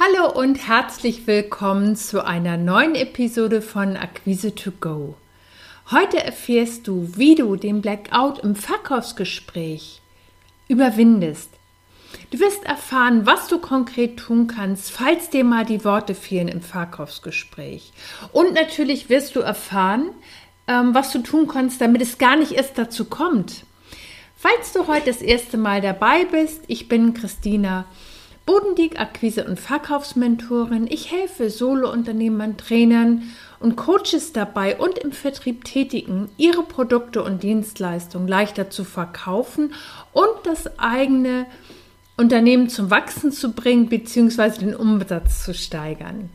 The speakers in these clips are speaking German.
Hallo und herzlich willkommen zu einer neuen Episode von Akquise to Go. Heute erfährst du, wie du den Blackout im Verkaufsgespräch überwindest. Du wirst erfahren, was du konkret tun kannst, falls dir mal die Worte fehlen im Verkaufsgespräch. Und natürlich wirst du erfahren, ähm, was du tun kannst, damit es gar nicht erst dazu kommt. Falls du heute das erste Mal dabei bist, ich bin Christina Bodendieck, Akquise- und Verkaufsmentorin. Ich helfe Solo-Unternehmern, Trainern und Coaches dabei und im Vertrieb Tätigen, ihre Produkte und Dienstleistungen leichter zu verkaufen und das eigene Unternehmen zum Wachsen zu bringen bzw. den Umsatz zu steigern.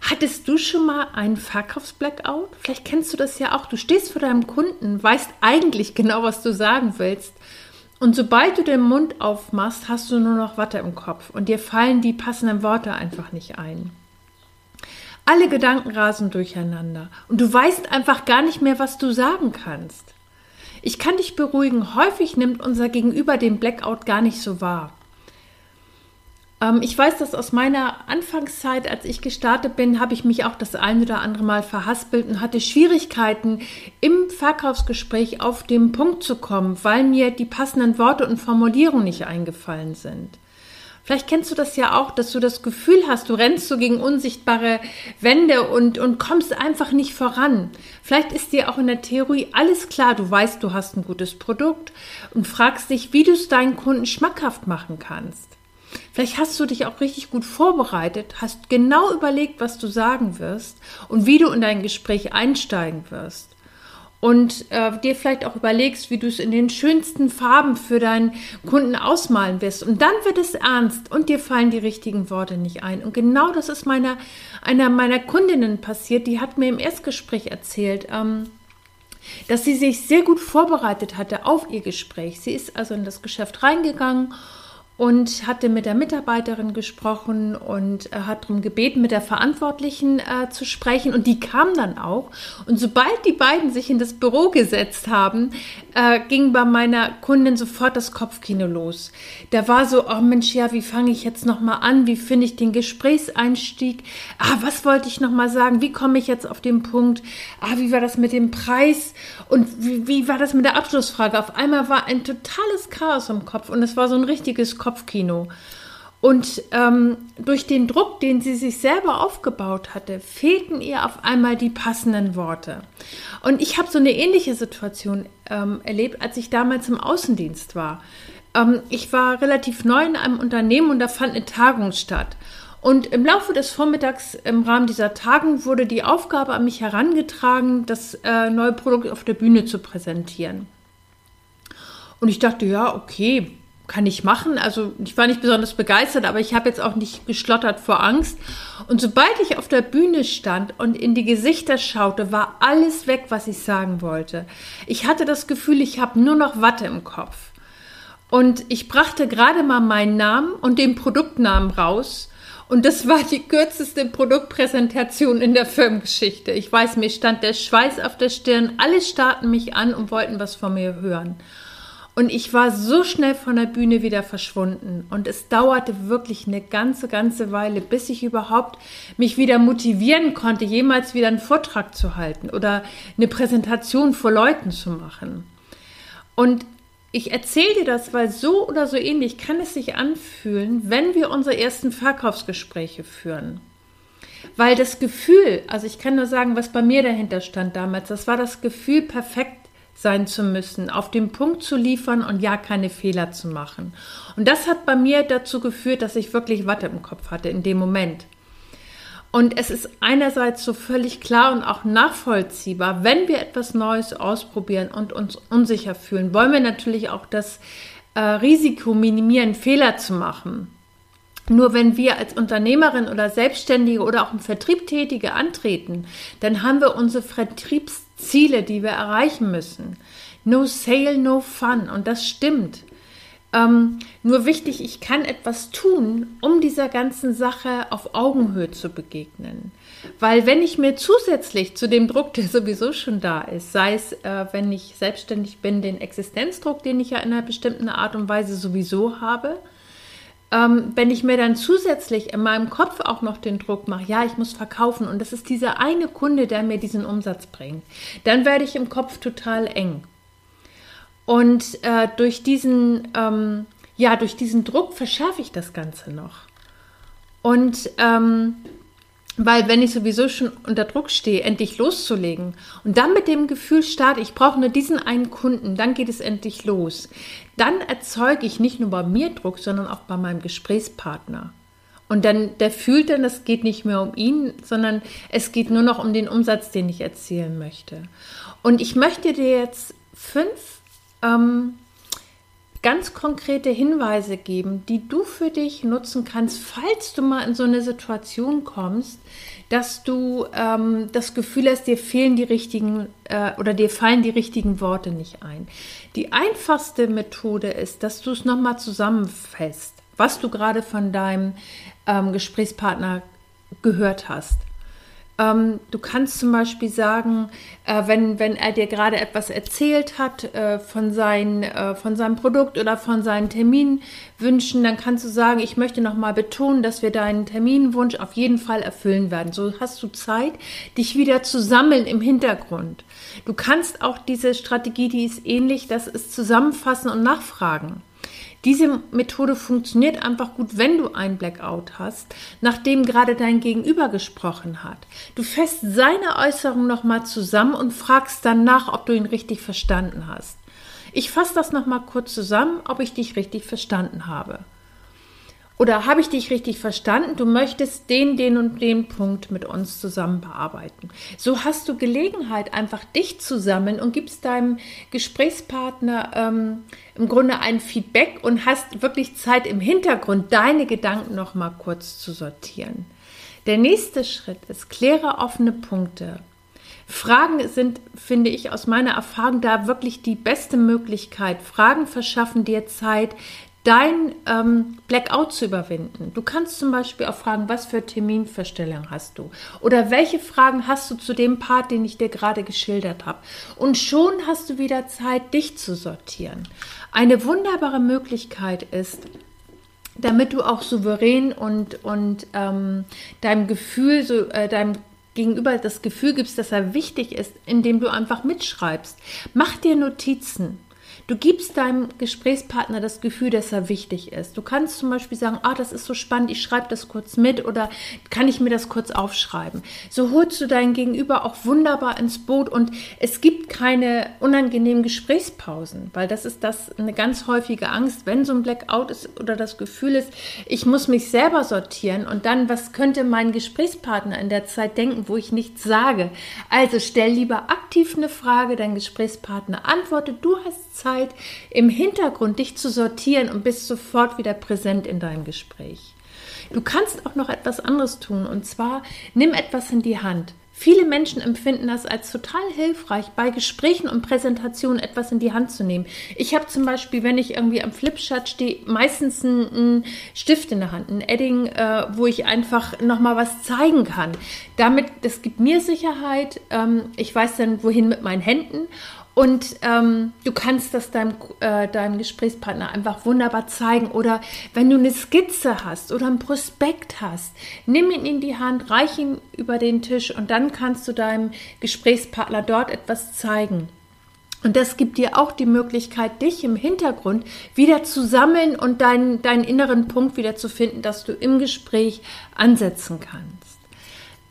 Hattest du schon mal einen Verkaufsblackout? Vielleicht kennst du das ja auch. Du stehst vor deinem Kunden, weißt eigentlich genau, was du sagen willst und sobald du den Mund aufmachst, hast du nur noch Watte im Kopf und dir fallen die passenden Worte einfach nicht ein. Alle Gedanken rasen durcheinander und du weißt einfach gar nicht mehr, was du sagen kannst. Ich kann dich beruhigen, häufig nimmt unser Gegenüber den Blackout gar nicht so wahr. Ähm, ich weiß das aus meiner Anfangszeit, als ich gestartet bin, habe ich mich auch das ein oder andere Mal verhaspelt und hatte Schwierigkeiten, im Verkaufsgespräch auf den Punkt zu kommen, weil mir die passenden Worte und Formulierungen nicht eingefallen sind. Vielleicht kennst du das ja auch, dass du das Gefühl hast, du rennst so gegen unsichtbare Wände und, und kommst einfach nicht voran. Vielleicht ist dir auch in der Theorie alles klar, du weißt, du hast ein gutes Produkt und fragst dich, wie du es deinen Kunden schmackhaft machen kannst. Vielleicht hast du dich auch richtig gut vorbereitet, hast genau überlegt, was du sagen wirst und wie du in dein Gespräch einsteigen wirst. Und äh, dir vielleicht auch überlegst, wie du es in den schönsten Farben für deinen Kunden ausmalen wirst. Und dann wird es ernst und dir fallen die richtigen Worte nicht ein. Und genau das ist meiner, einer meiner Kundinnen passiert. Die hat mir im Erstgespräch erzählt, ähm, dass sie sich sehr gut vorbereitet hatte auf ihr Gespräch. Sie ist also in das Geschäft reingegangen und hatte mit der Mitarbeiterin gesprochen und äh, hat darum gebeten, mit der Verantwortlichen äh, zu sprechen. Und die kam dann auch. Und sobald die beiden sich in das Büro gesetzt haben, äh, ging bei meiner Kundin sofort das Kopfkino los. Da war so, oh Mensch, ja, wie fange ich jetzt nochmal an? Wie finde ich den Gesprächseinstieg? Ah, was wollte ich nochmal sagen? Wie komme ich jetzt auf den Punkt? Ah, wie war das mit dem Preis? Und wie, wie war das mit der Abschlussfrage? Auf einmal war ein totales Chaos im Kopf und es war so ein richtiges Kopf Kopfkino. Und ähm, durch den Druck, den sie sich selber aufgebaut hatte, fehlten ihr auf einmal die passenden Worte. Und ich habe so eine ähnliche Situation ähm, erlebt, als ich damals im Außendienst war. Ähm, ich war relativ neu in einem Unternehmen und da fand eine Tagung statt. Und im Laufe des Vormittags im Rahmen dieser Tagung wurde die Aufgabe an mich herangetragen, das äh, neue Produkt auf der Bühne zu präsentieren. Und ich dachte, ja, okay, kann ich machen. Also ich war nicht besonders begeistert, aber ich habe jetzt auch nicht geschlottert vor Angst. Und sobald ich auf der Bühne stand und in die Gesichter schaute, war alles weg, was ich sagen wollte. Ich hatte das Gefühl, ich habe nur noch Watte im Kopf. Und ich brachte gerade mal meinen Namen und den Produktnamen raus. Und das war die kürzeste Produktpräsentation in der Firmengeschichte. Ich weiß, mir stand der Schweiß auf der Stirn. Alle starrten mich an und wollten was von mir hören. Und ich war so schnell von der Bühne wieder verschwunden. Und es dauerte wirklich eine ganze, ganze Weile, bis ich überhaupt mich wieder motivieren konnte, jemals wieder einen Vortrag zu halten oder eine Präsentation vor Leuten zu machen. Und ich erzähle dir das, weil so oder so ähnlich kann es sich anfühlen, wenn wir unsere ersten Verkaufsgespräche führen. Weil das Gefühl, also ich kann nur sagen, was bei mir dahinter stand damals, das war das Gefühl, perfekt sein zu müssen, auf den Punkt zu liefern und ja keine Fehler zu machen. Und das hat bei mir dazu geführt, dass ich wirklich Watte im Kopf hatte in dem Moment. Und es ist einerseits so völlig klar und auch nachvollziehbar, wenn wir etwas Neues ausprobieren und uns unsicher fühlen, wollen wir natürlich auch das äh, Risiko minimieren, Fehler zu machen. Nur wenn wir als Unternehmerin oder Selbstständige oder auch im Vertrieb Tätige antreten, dann haben wir unsere Vertriebsziele, die wir erreichen müssen. No sale, no fun. Und das stimmt. Ähm, nur wichtig, ich kann etwas tun, um dieser ganzen Sache auf Augenhöhe zu begegnen. Weil wenn ich mir zusätzlich zu dem Druck, der sowieso schon da ist, sei es, äh, wenn ich selbstständig bin, den Existenzdruck, den ich ja in einer bestimmten Art und Weise sowieso habe, ähm, wenn ich mir dann zusätzlich in meinem Kopf auch noch den Druck mache, ja, ich muss verkaufen und das ist dieser eine Kunde, der mir diesen Umsatz bringt, dann werde ich im Kopf total eng. Und äh, durch diesen, ähm, ja, durch diesen Druck verschärfe ich das Ganze noch. Und ähm, weil wenn ich sowieso schon unter Druck stehe, endlich loszulegen und dann mit dem Gefühl starte, ich brauche nur diesen einen Kunden, dann geht es endlich los, dann erzeuge ich nicht nur bei mir Druck, sondern auch bei meinem Gesprächspartner. Und dann, der fühlt dann, es geht nicht mehr um ihn, sondern es geht nur noch um den Umsatz, den ich erzielen möchte. Und ich möchte dir jetzt fünf ähm, ganz konkrete Hinweise geben, die du für dich nutzen kannst, falls du mal in so eine Situation kommst, dass du ähm, das Gefühl hast, dir fehlen die richtigen äh, oder dir fallen die richtigen Worte nicht ein. Die einfachste Methode ist, dass du es nochmal zusammenfasst, was du gerade von deinem ähm, Gesprächspartner gehört hast. Ähm, du kannst zum Beispiel sagen, äh, wenn, wenn er dir gerade etwas erzählt hat äh, von, sein, äh, von seinem Produkt oder von seinen Terminwünschen, dann kannst du sagen, ich möchte nochmal betonen, dass wir deinen Terminwunsch auf jeden Fall erfüllen werden. So hast du Zeit, dich wieder zu sammeln im Hintergrund. Du kannst auch diese Strategie, die ist ähnlich, das ist zusammenfassen und nachfragen. Diese Methode funktioniert einfach gut, wenn du ein Blackout hast, nachdem gerade dein Gegenüber gesprochen hat. Du fässt seine Äußerung nochmal zusammen und fragst dann nach, ob du ihn richtig verstanden hast. Ich fasse das nochmal kurz zusammen, ob ich dich richtig verstanden habe. Oder habe ich dich richtig verstanden? Du möchtest den, den und den Punkt mit uns zusammen bearbeiten. So hast du Gelegenheit, einfach dich zu sammeln und gibst deinem Gesprächspartner ähm, im Grunde ein Feedback und hast wirklich Zeit im Hintergrund, deine Gedanken noch mal kurz zu sortieren. Der nächste Schritt ist, kläre offene Punkte. Fragen sind, finde ich, aus meiner Erfahrung da wirklich die beste Möglichkeit. Fragen verschaffen dir Zeit, dein ähm, Blackout zu überwinden. Du kannst zum Beispiel auch fragen, was für Terminverstellung hast du? Oder welche Fragen hast du zu dem Part, den ich dir gerade geschildert habe? Und schon hast du wieder Zeit, dich zu sortieren. Eine wunderbare Möglichkeit ist, damit du auch souverän und, und ähm, deinem Gefühl, so, äh, deinem Gegenüber das Gefühl gibst, dass er wichtig ist, indem du einfach mitschreibst. Mach dir Notizen. Du gibst deinem Gesprächspartner das Gefühl, dass er wichtig ist. Du kannst zum Beispiel sagen, ah, das ist so spannend, ich schreibe das kurz mit oder kann ich mir das kurz aufschreiben. So holst du dein Gegenüber auch wunderbar ins Boot und es gibt keine unangenehmen Gesprächspausen, weil das ist das eine ganz häufige Angst, wenn so ein Blackout ist oder das Gefühl ist, ich muss mich selber sortieren und dann, was könnte mein Gesprächspartner in der Zeit denken, wo ich nichts sage? Also stell lieber aktiv eine Frage, dein Gesprächspartner antwortet, du hast Zeit, Zeit, im Hintergrund dich zu sortieren und bist sofort wieder präsent in deinem Gespräch. Du kannst auch noch etwas anderes tun und zwar nimm etwas in die Hand. Viele Menschen empfinden das als total hilfreich, bei Gesprächen und Präsentationen etwas in die Hand zu nehmen. Ich habe zum Beispiel, wenn ich irgendwie am Flipchart stehe, meistens einen, Stift in der Hand, ein Edding, äh, wo ich einfach nochmal was zeigen kann. Damit, das gibt mir Sicherheit. Ähm, ich weiß dann, wohin mit meinen Händen und ähm, du kannst das deinem, äh, deinem Gesprächspartner einfach wunderbar zeigen. Oder wenn du eine Skizze hast oder ein Prospekt hast, nimm ihn in die Hand, reich ihn über den Tisch und dann kannst du deinem Gesprächspartner dort etwas zeigen. Und das gibt dir auch die Möglichkeit, dich im Hintergrund wieder zu sammeln und deinen, deinen inneren Punkt wieder zu finden, dass du im Gespräch ansetzen kannst.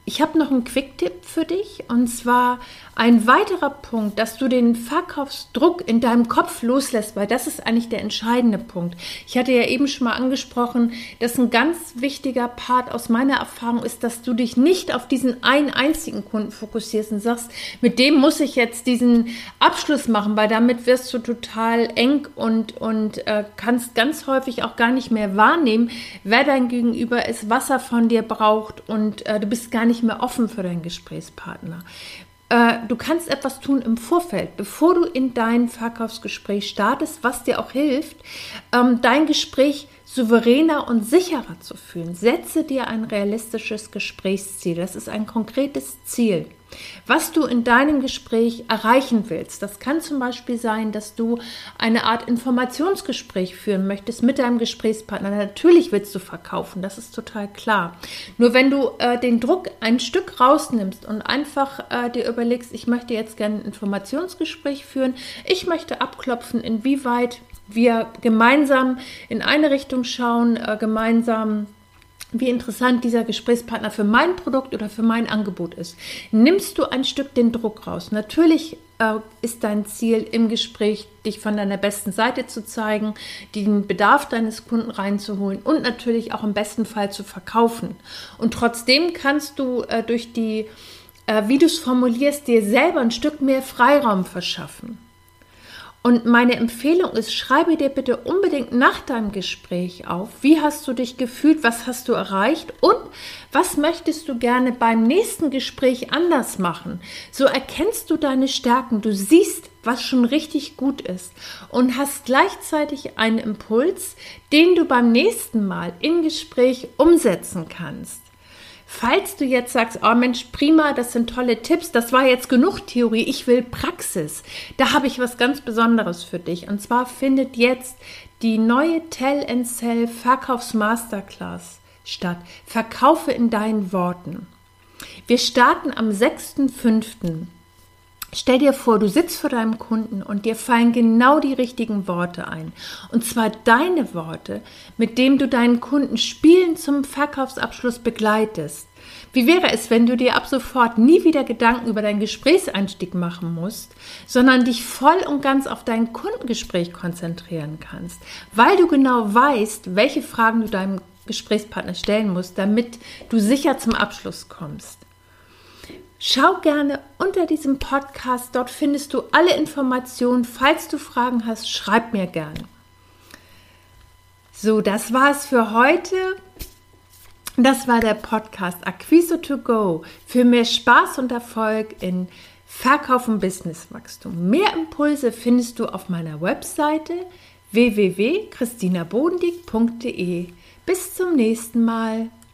Ich habe noch einen Quick-Tipp für dich und zwar ein weiterer Punkt, dass du den Verkaufsdruck in deinem Kopf loslässt, weil das ist eigentlich der entscheidende Punkt. Ich hatte ja eben schon mal angesprochen, dass ein ganz wichtiger Part aus meiner Erfahrung ist, dass du dich nicht auf diesen einen einzigen Kunden fokussierst und sagst, mit dem muss ich jetzt diesen Abschluss machen, weil damit wirst du total eng und, und äh, kannst ganz häufig auch gar nicht mehr wahrnehmen, wer dein Gegenüber ist, was er von dir braucht und äh, du bist gar nicht mehr offen für deinen Gesprächspartner. Äh, du kannst etwas tun im Vorfeld, bevor du in dein Verkaufsgespräch startest, was dir auch hilft, ähm, dein Gespräch souveräner und sicherer zu fühlen. Setze dir ein realistisches Gesprächsziel. Das ist ein konkretes Ziel. Was du in deinem Gespräch erreichen willst, das kann zum Beispiel sein, dass du eine Art Informationsgespräch führen möchtest mit deinem Gesprächspartner. Natürlich willst du verkaufen, das ist total klar. Nur wenn du äh, den Druck ein Stück rausnimmst und einfach äh, dir überlegst, ich möchte jetzt gerne ein Informationsgespräch führen, ich möchte abklopfen, inwieweit wir gemeinsam in eine Richtung schauen, äh, gemeinsam wie interessant dieser Gesprächspartner für mein Produkt oder für mein Angebot ist. Nimmst du ein Stück den Druck raus? Natürlich äh, ist dein Ziel im Gespräch, dich von deiner besten Seite zu zeigen, den Bedarf deines Kunden reinzuholen und natürlich auch im besten Fall zu verkaufen. Und trotzdem kannst du äh, durch die, äh, wie du es formulierst, dir selber ein Stück mehr Freiraum verschaffen. Und meine Empfehlung ist, schreibe dir bitte unbedingt nach deinem Gespräch auf, wie hast du dich gefühlt, was hast du erreicht und was möchtest du gerne beim nächsten Gespräch anders machen. So erkennst du deine Stärken, du siehst, was schon richtig gut ist und hast gleichzeitig einen Impuls, den du beim nächsten Mal im Gespräch umsetzen kannst. Falls du jetzt sagst, oh Mensch, prima, das sind tolle Tipps, das war jetzt genug Theorie, ich will Praxis, da habe ich was ganz Besonderes für dich. Und zwar findet jetzt die neue Tell and Sell Verkaufsmasterclass statt. Verkaufe in deinen Worten. Wir starten am 6.5. Stell dir vor, du sitzt vor deinem Kunden und dir fallen genau die richtigen Worte ein. Und zwar deine Worte, mit denen du deinen Kunden spielen zum Verkaufsabschluss begleitest. Wie wäre es, wenn du dir ab sofort nie wieder Gedanken über deinen Gesprächseinstieg machen musst, sondern dich voll und ganz auf dein Kundengespräch konzentrieren kannst, weil du genau weißt, welche Fragen du deinem Gesprächspartner stellen musst, damit du sicher zum Abschluss kommst. Schau gerne unter diesem Podcast, dort findest du alle Informationen. Falls du Fragen hast, schreib mir gerne. So, das war es für heute. Das war der Podcast Acquise to Go für mehr Spaß und Erfolg in Verkauf und Businesswachstum. Mehr Impulse findest du auf meiner Webseite www.christinabodendieck.de. Bis zum nächsten Mal.